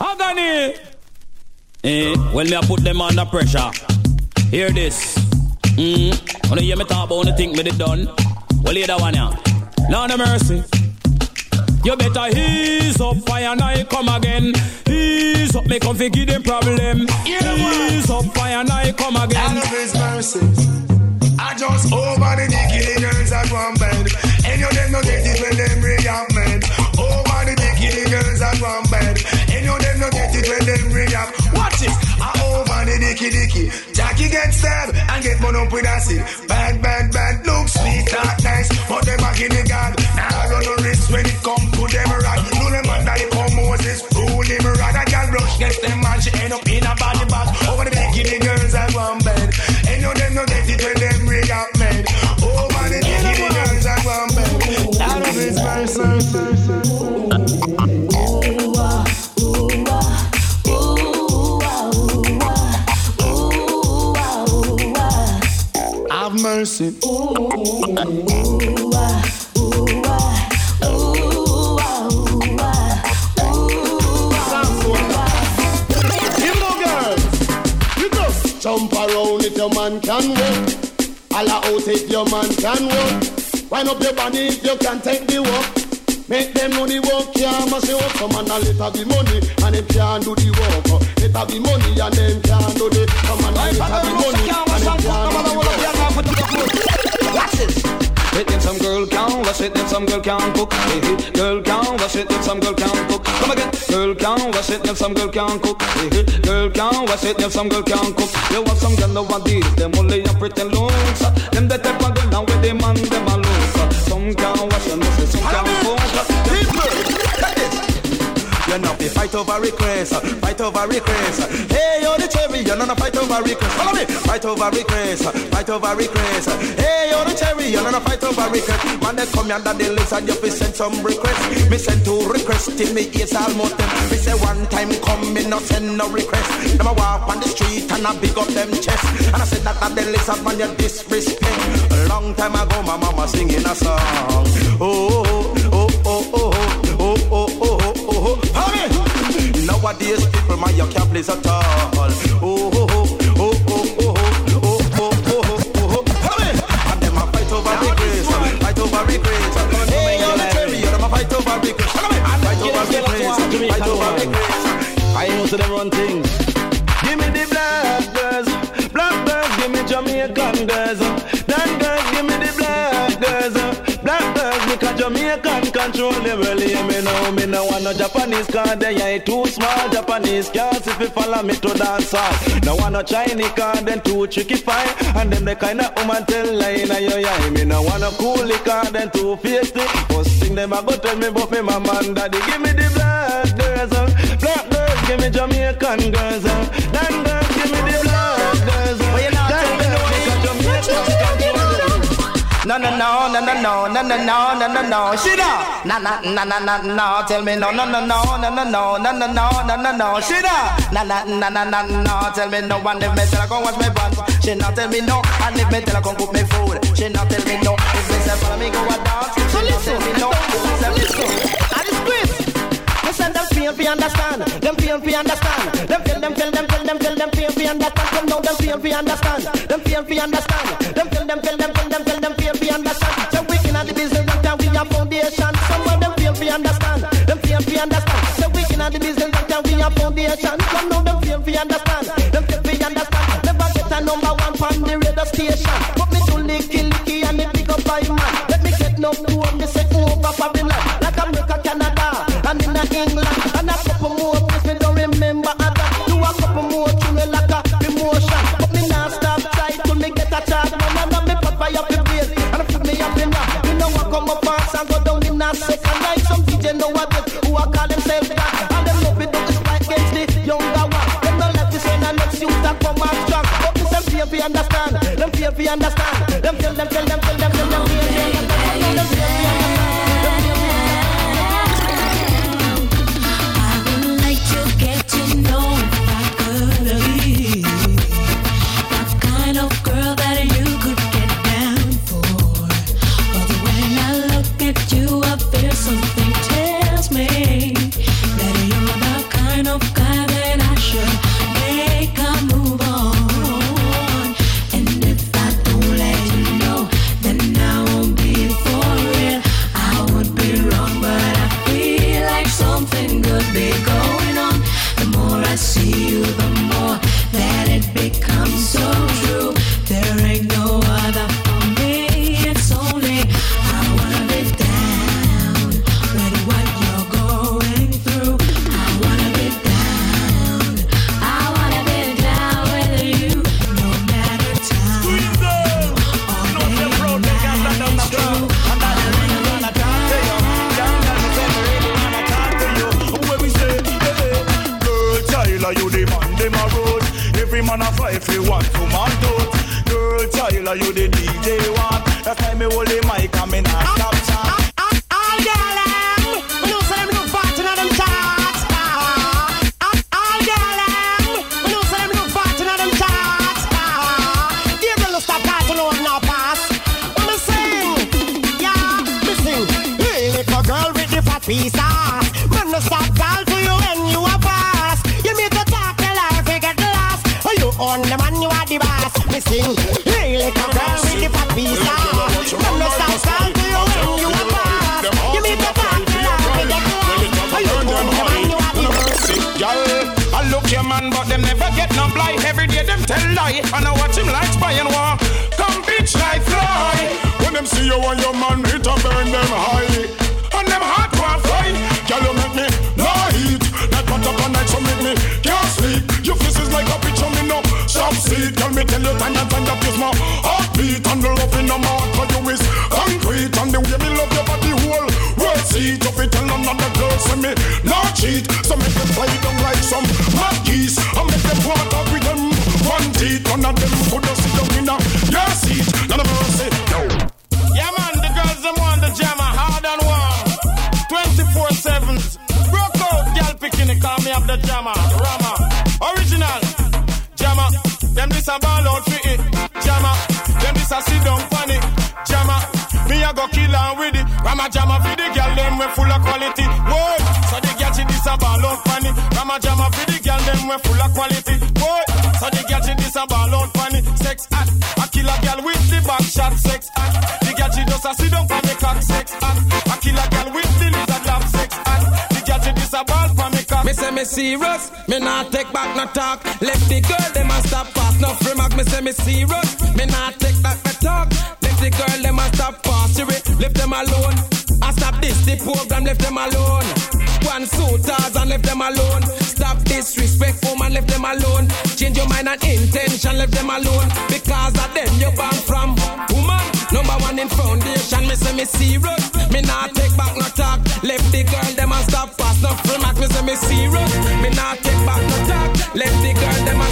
Agony. Eh, well, me I put them under pressure. Hear this. Mm, wanna hear me talk about the thing me did done? Well, hear that one, yeah. Lord of mercy. You better ease up, fire and I come again. Ease up, make come give them problem. Ease up, fire and I come again. Out of His mercy, I just over the dicky girls at one bed. And you them no get it when them react react. Watch it, I over the dicky dicky. Jackie get stabbed and get blown up with acid. Bad, bad, bad, look sweet, that nice, but them back in the god. Now I run no risk when it come to them rod. Do them man that come Moses, rule him rod. A girl brush gets them man, she end up in a body bag. Jump around if your man can walk. All out if your man can walk. Wind up your body if you can take the walk. Make them know the work, yeah, must you work. Some man a let the money and them can't do the work. Let the money and them can't do the. Some man a let the money and them can't do the work. Watch this. Sit some girl can wash it, them some girl can cook. Hey, hey. Girl can wash it, them some girl can cook. Come again. Girl can wash it, them some girl can cook. Hey, hey. Girl can wash it, them some girl can cook. You want some girl nowadays, them only a pretty looks. Them that type of girl now with them man, them a look. Some can wash and wash it, some can cook. Check this. They fight over request, uh, fight over request. Hey, yo, the cherry, you know no fight over request. Follow me, fight over request, uh, fight over request. Hey, yo, the cherry, you know no fight over request. Man, they come under the list and you fi send some request. Me send two requests till me ears almost them. Me say one time come, me not send no request. Them a walk on the street and I big up them chest. And I said that at the list man you disrespect. A long time ago, my mama singing a song. Oh, oh, oh, oh, oh, oh, Nowadays, people, man, you can't please at all. Oh, oh, oh, oh, oh, oh, oh, oh, oh, oh, oh, oh. And them a fight over regrets, fight over regrets. Hey, yo, the cherry, them a fight over regrets. Fight over regrets, fight over regrets. I know to them run things. Give me the black girls, black girls, give me Jamaican girls. That girls, give me the black girls, black girls, because Jamaican control the. Yeah, me know, me no want no Japanese car, they ain't too small. Japanese cars, if you follow me to dance hall. No want no Chinese car, then too tricky fine. And them the kind of woman tell lie in your eye. Me no want no cool car, then too feisty. First thing them a go tell me about me mama and daddy. Give me the black girls, black girls, give me Jamaican girls. girls, No, no, no, no, no, no, no, no, no, no, no, no. Shit up. Na, na, na, na, na, no. Tell me no, no, no, no, no, no, no, no, no, no, no, no, no. Shit up. Na, na, na, na, na, no. Tell me no. And if me tell her come wash my pants, she not tell me no. And if me tell her come cook me food, she not tell me no. If me say follow me go a dance, so listen, me no. If me say listen. Listen, them feel fi understand. Them feel fi understand. Them feel, them feel, them feel, them feel, them feel fi understand. Come now, them feel fi understand. Them feel fi understand. Them feel, them feel, them feel, them feel, them feel fi understand. So we in the business, that we a foundation. Some of them feel fi understand. Them feel fi understand. So we in the business, that we a foundation. Come now, them feel fi understand. Them feel fi understand. Never get a number one from the radio station. Understand. Ass. Man, no stop call to you when you a pass. You make the talk the life, you get last. Oh, you own the man, you are the boss. Me sing. Hey, little girl with the fat ass. Man, no stop call to you when you a pass. You make the talk the life, you get last. Oh, you own the man, you are the boss. Girl, I look your man, but them never get no blight. Every day them tell lie, and I watch him like spy and war. Come bitch like fly. When them see you and your man, it a burn them high. And them hot. Girl, you Rama jammer for the girl, them we full of quality. Whoa. So the girl she this a ball out funny. Rama jammer for the girl, them we full of quality. Whoa. So the girl she this a ball out funny. Sex act. I kill a girl with the back shot. Sex act. The girl she just a sit down for me cock. Sex act. I kill a girl with the lizard lap. Sex act. The girl she this a ball for me cock. Me say me serious, me not take back no talk. Left the girl them a stop fast, no remark. Me say me serious, me not take back no talk. Left the girl them a stop you left them alone. I stop this the program, left them alone. One suitors and left them alone. Stop disrespectful man, left them alone. Change your mind and intention, left them alone. Because of them you born from woman. Number one in foundation, me say me serious. Me not take back no talk. Left the girl them a stop fast, no remark. Me say me serious. Me not take back no talk. Left the girl them a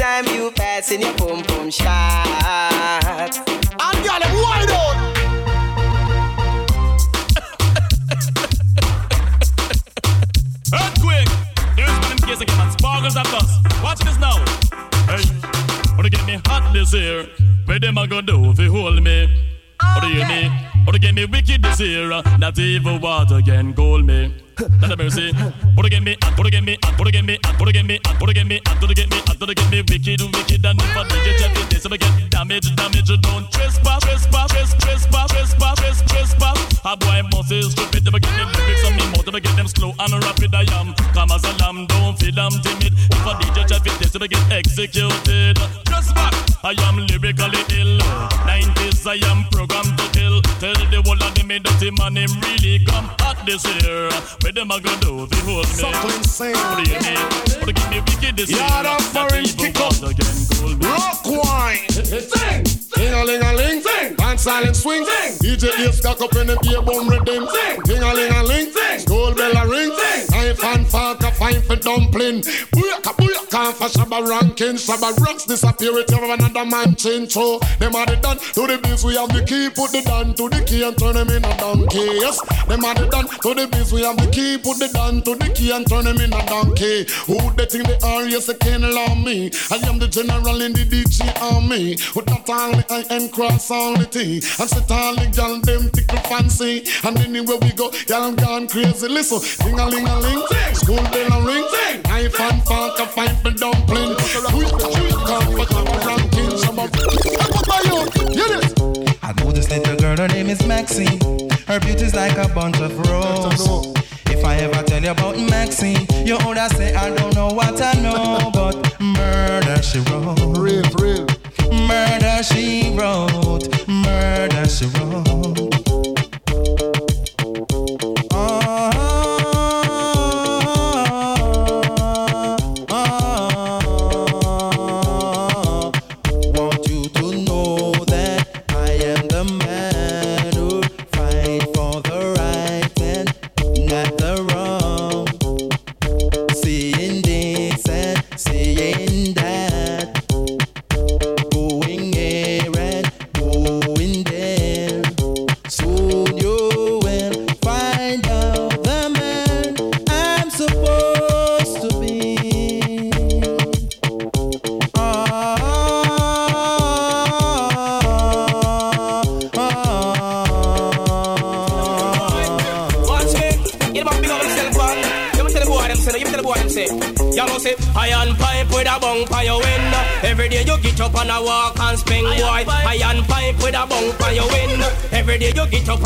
Anytime you pass in your boom boom shop. And girl, them wide out. Earthquake. There's one in case again, man. Sparkles at us. Watch this now. Hey, wanna get me hot this year? Where them a go do if you hold me? Or do you me? Or to get me wicked this year? Not even water can cool me. Not a mercy. Or to get me, or to get me, or to get me, or to get me, or to get me, or to get me, or to get wicked, wicked, and I did you check it, this get damage, damage. Don't trespass, trespass, trespass, trespass, trespass, trespass, trespass. A boy must is stupid. Never get them lyrics on me mouth, never get them slow and rapid. I am calm as a lamb. Don't feel I'm timid. If I did you check it, this get executed. Back. I am lyrically ill. 90s, I am programmed to me dirty man, him really come hot this year. Where them a go do if he hold me? Something do you mean? What give me wicked this year? Yard of Not kick up. water can cool me. Rock wine. Sing. Ding a ling a ling. Sing. Dance silent swing. Sing. DJ Ace cock up in the beer boom rhythm. Sing. Ding a ling a ling. Sing. School bell a ring. Sing. Knife and fork a fine for dumpling. Booyaka booyaka for shabba ranking. Shabba rocks disappear with you another man change. So them are the done to the biz. We have the key. Put the down to the key and turn them in a donkey. Yes. Them are the done to the biz. We have the key. Put the down to the key and turn them in a donkey. Who they think they are? Yes, they can't allow me. I am the general in the DJ army. With not only I and cross all the T. And sit all the gal them tickle fancy. And anywhere we go, y'all gone crazy. Listen, ding a ling a ling. School bell a a ring. Knife and fork to fight me dumpling. Quick, quick, come her name is Maxine. Her beauty's like a bunch of roses. If I ever tell you about Maxine, you would say I don't know what I know, but murder she wrote. Real, real. Murder she wrote.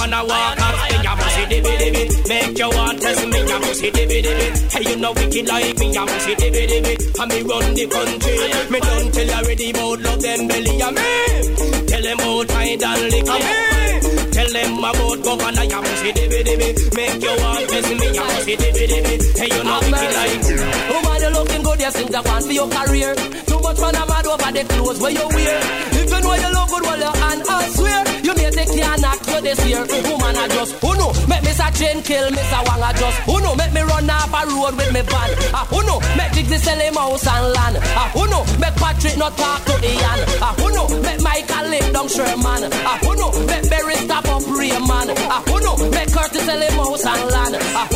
And a walk and spin. You must see dibby dibby. Make your want test me, you must see dibby dibby. Hey, you know wicked like me, you must see dibby dibby. And me run the country. Me don't tell you already about love them belly, and me. Tell them about hide and liquor, me. Tell them about governor, you must see dibby dibby. Make your want test me, you must see dibby dibby. Hey, you know wicked like Woman, you looking good, you think that one for your career. Too much fun I'm mad over the clothes where you wear. If you know you look good, well, your hand I swear. You may take the knock you this year. Woman, I just, who know, make Mr. Chain kill Mr. Wang, I just, who know, make me run off a road with me van. Ah, who know, make Jigsy sell him house and land. Ah, who know, make Patrick not talk to Ian. Ah, who know, make Michael live down Sherman. Ah, who know, make Barry stop up Raymond. Ah, who know, make Curtis sell him house and land. Ah,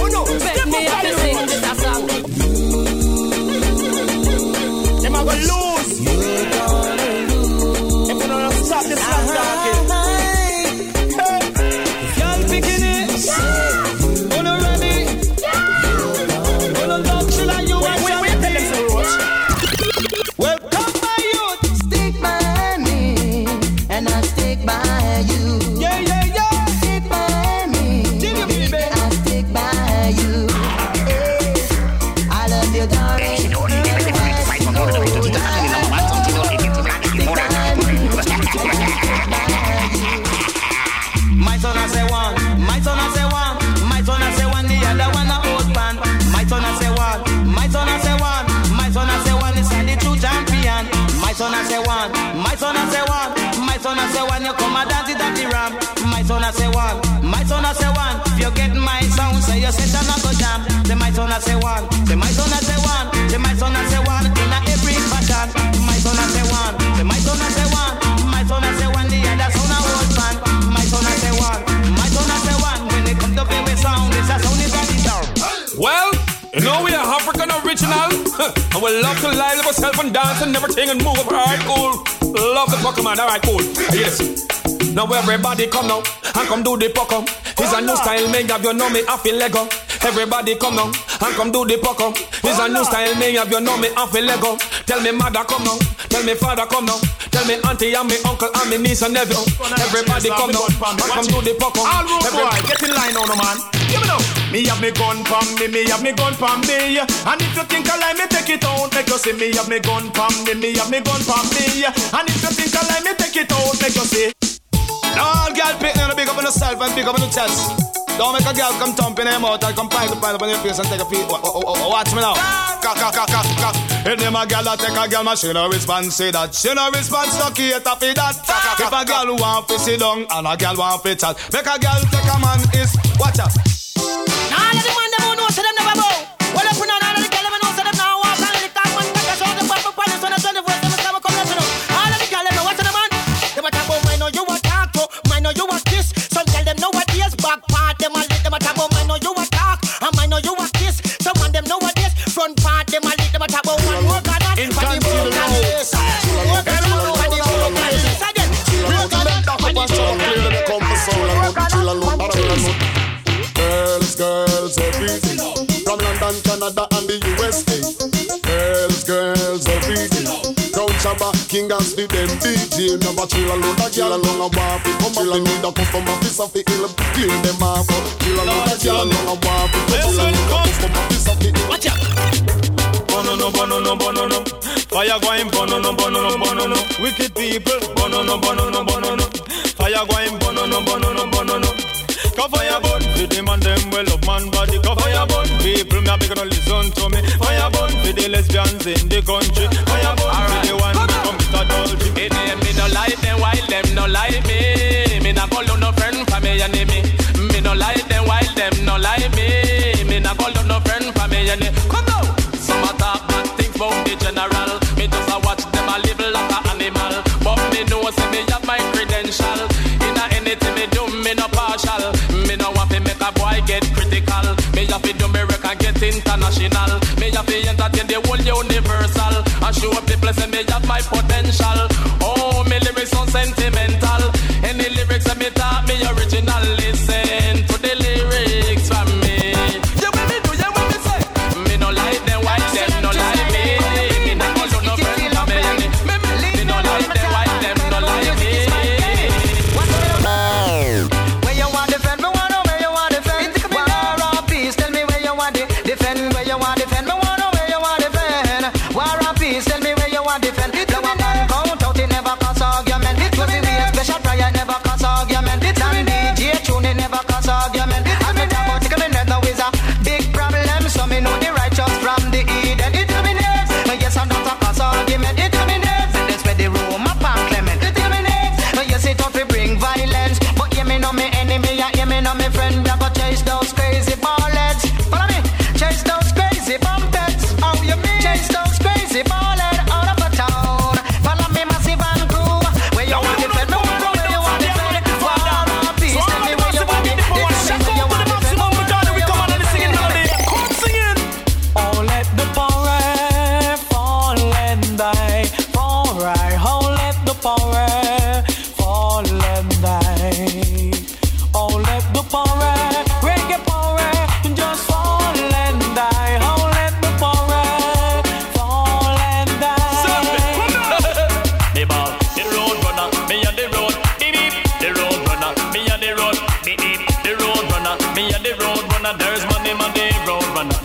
I say one, say my son I say one, original, and we love to lie live ourselves and dance and everything and move. Alright, cool. Love the Pokemon. Alright, cool. Yes. Now everybody come now and come do the Pokemon. It's a new style, me have you know me I feel Lego. Everybody come now and come do the Pokemon. It's a new style, me have you know me I feel Lego. Tell me mother come now, tell me father come now, tell me auntie and me uncle and me niece and nephew. Everybody come now and come do the Pokemon. All road boy, Everybody- get in line now, no man. Give me now. Me have me gun pon me, me have me gun pon me. And if you think I like me, take it out. Make you see me have me gun pon me, me have me gun pon me. And if you think I like me, take it out. Make you see. All girl pick now, big up on yourself and big up on your chest. Don't make a girl come thump in her mouth and come pile the pile up on your face and take a feet. Wa- wa- wa- Watch me now. Cock, cock, cock, cock, cock. If them a girl that take a girl, man, she no response, say that. She no response, no cater for that. If a girl want to sit down and a girl want to chat, make a girl take a man is watch out. Shabba King as the them DJ Never chill alone a girl along a walk Come chill alone a custom officer fi ill Clear them off Chill alone a girl along a walk Chill alone a custom officer fi ill Watch out. Bono bono no bono no Fire going bono no bono no bono no Wicked people bono no bono no bono no Fire going bono no bono no bono no Cover your bun, for the man them well up man body. Cover your bun, people me a big no listen to me. Fire bun, for the lesbians in the country. Fire bun, for the It ain't me no like them, while them no like me. Me not follow no friend from me enemy. Me no like them, while them no like me. Me not follow no friend from me enemy. Come now, some a talk bad things about the general. Me just a watch them a live like a animal. But me know say me have my credential. Inna anything me do, me no partial. Me no want to make a boy get critical. Me have to do me record get international. Show place and me have my potential. Friend.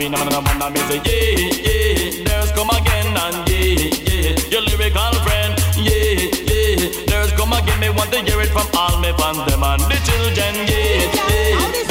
Na na na, me yeah, yeah. There's come again and yeah, yeah. Your lyrical friend, yeah, yeah. There's come again. Me want to hear it from all me fans, them and the children, yeah, yeah.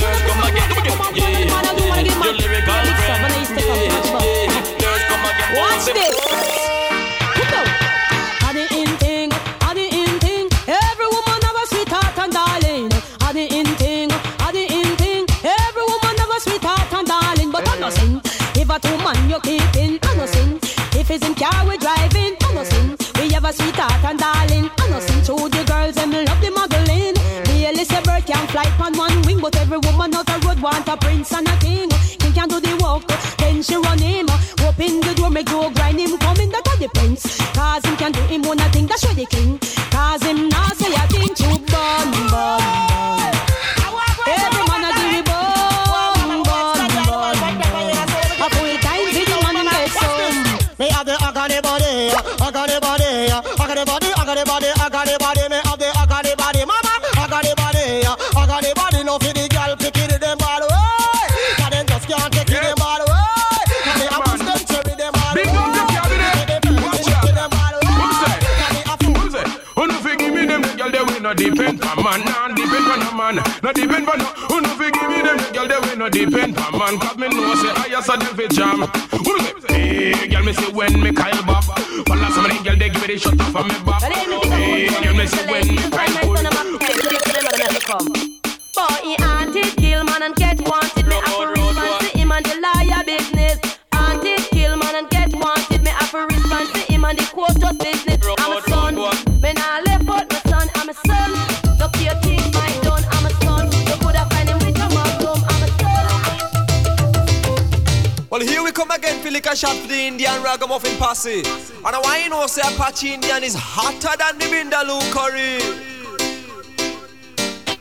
A two man you keeping, I'm not sin. If it's in car we driving, I'm not sin. We have a sweetheart and darling. I'm not sin. To the girls and love the muggling. The Elizabeth bird can fly on one wing, but every woman out the road want a prince and a king. King can do the work, then she run him. Open the door, make you grind him, come in that the prince. Cause him can do him one thing, that's why the king. Body, agony body, agony body. Me have the agony body, mama, agony body, agony body. No for the girl picking them all away. 'Cause them just can't take it them all away. 'Cause they have spend cherry them all Big up the cabinet. Watch out. Who no fi give me them the girl they will not depend on man, nah depend on a man, not depend on no. Who no fi give me them the girl they will not depend on man, 'cause me know say I just a them jam. Who say? Hey, girl me say when me Kyle Bob, shut off of me back. Ragamuffin posse. And I know, say Apache Indian is hotter than the Vindaloo curry.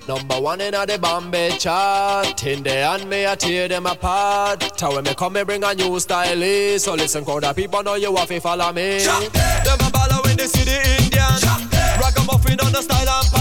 Number one in the Bombay chart. In the and me, I tear them apart. Tell when me come, me bring a new style. So listen, crowd of people know you have to follow me. Them a follow in the city Indian. Ragamuffin on the style. And